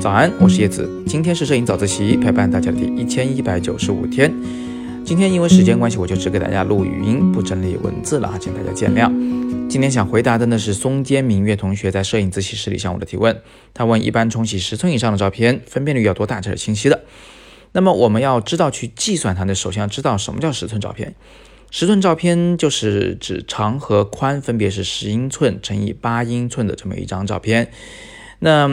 早安，我是叶子，今天是摄影早自习陪伴大家的第一千一百九十五天。今天因为时间关系，我就只给大家录语音，不整理文字了，请大家见谅。今天想回答的呢是松间明月同学在摄影自习室里向我的提问。他问：一般冲洗十寸以上的照片，分辨率要多大才是清晰的？那么我们要知道去计算它呢，首先要知道什么叫十寸照片。十寸照片就是指长和宽分别是十英寸乘以八英寸的这么一张照片。那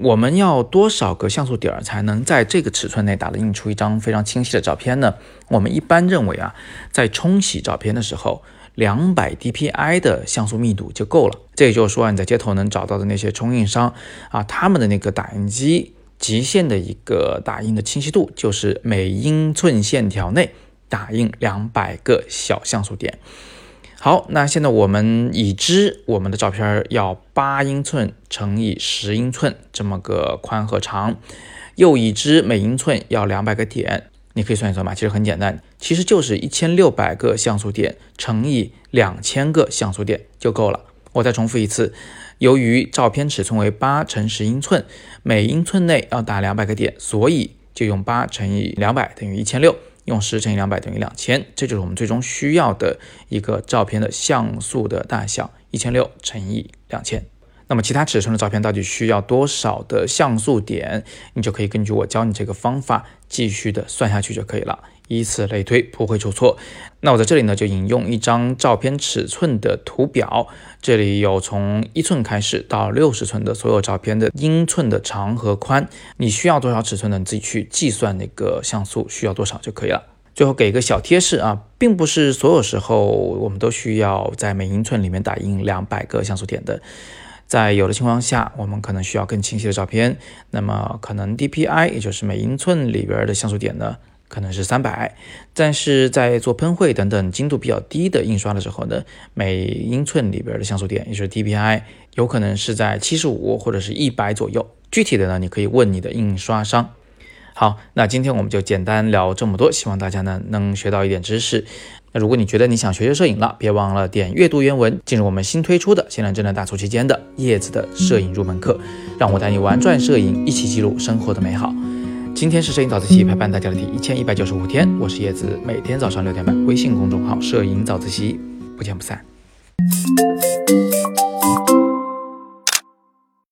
我们要多少个像素点才能在这个尺寸内打印出一张非常清晰的照片呢？我们一般认为啊，在冲洗照片的时候，两百 DPI 的像素密度就够了。这也就是说，你在街头能找到的那些冲印商啊，他们的那个打印机极限的一个打印的清晰度，就是每英寸线条内打印两百个小像素点。好，那现在我们已知我们的照片要八英寸乘以十英寸这么个宽和长，又已知每英寸要两百个点，你可以算一算吧，其实很简单，其实就是一千六百个像素点乘以两千个像素点就够了。我再重复一次，由于照片尺寸为八乘十英寸，每英寸内要打两百个点，所以就用八乘以两百等于一千六。用十乘以两百等于两千，这就是我们最终需要的一个照片的像素的大小，一千六乘以两千。那么其他尺寸的照片到底需要多少的像素点？你就可以根据我教你这个方法继续的算下去就可以了，以此类推，不会出错。那我在这里呢就引用一张照片尺寸的图表，这里有从一寸开始到六十寸的所有照片的英寸的长和宽，你需要多少尺寸呢？你自己去计算那个像素需要多少就可以了。最后给一个小贴士啊，并不是所有时候我们都需要在每英寸里面打印两百个像素点的。在有的情况下，我们可能需要更清晰的照片，那么可能 DPI 也就是每英寸里边的像素点呢，可能是三百。但是在做喷绘等等精度比较低的印刷的时候呢，每英寸里边的像素点，也就是 DPI，有可能是在七十五或者是一百左右。具体的呢，你可以问你的印刷商。好，那今天我们就简单聊这么多，希望大家呢能学到一点知识。那如果你觉得你想学学摄影了，别忘了点阅读原文，进入我们新推出的现在正在大促期间的叶子的摄影入门课，让我带你玩转摄影，一起记录生活的美好。今天是摄影早自习陪伴大家的第一千一百九十五天，我是叶子，每天早上六点半，微信公众号摄影早自习，不见不散。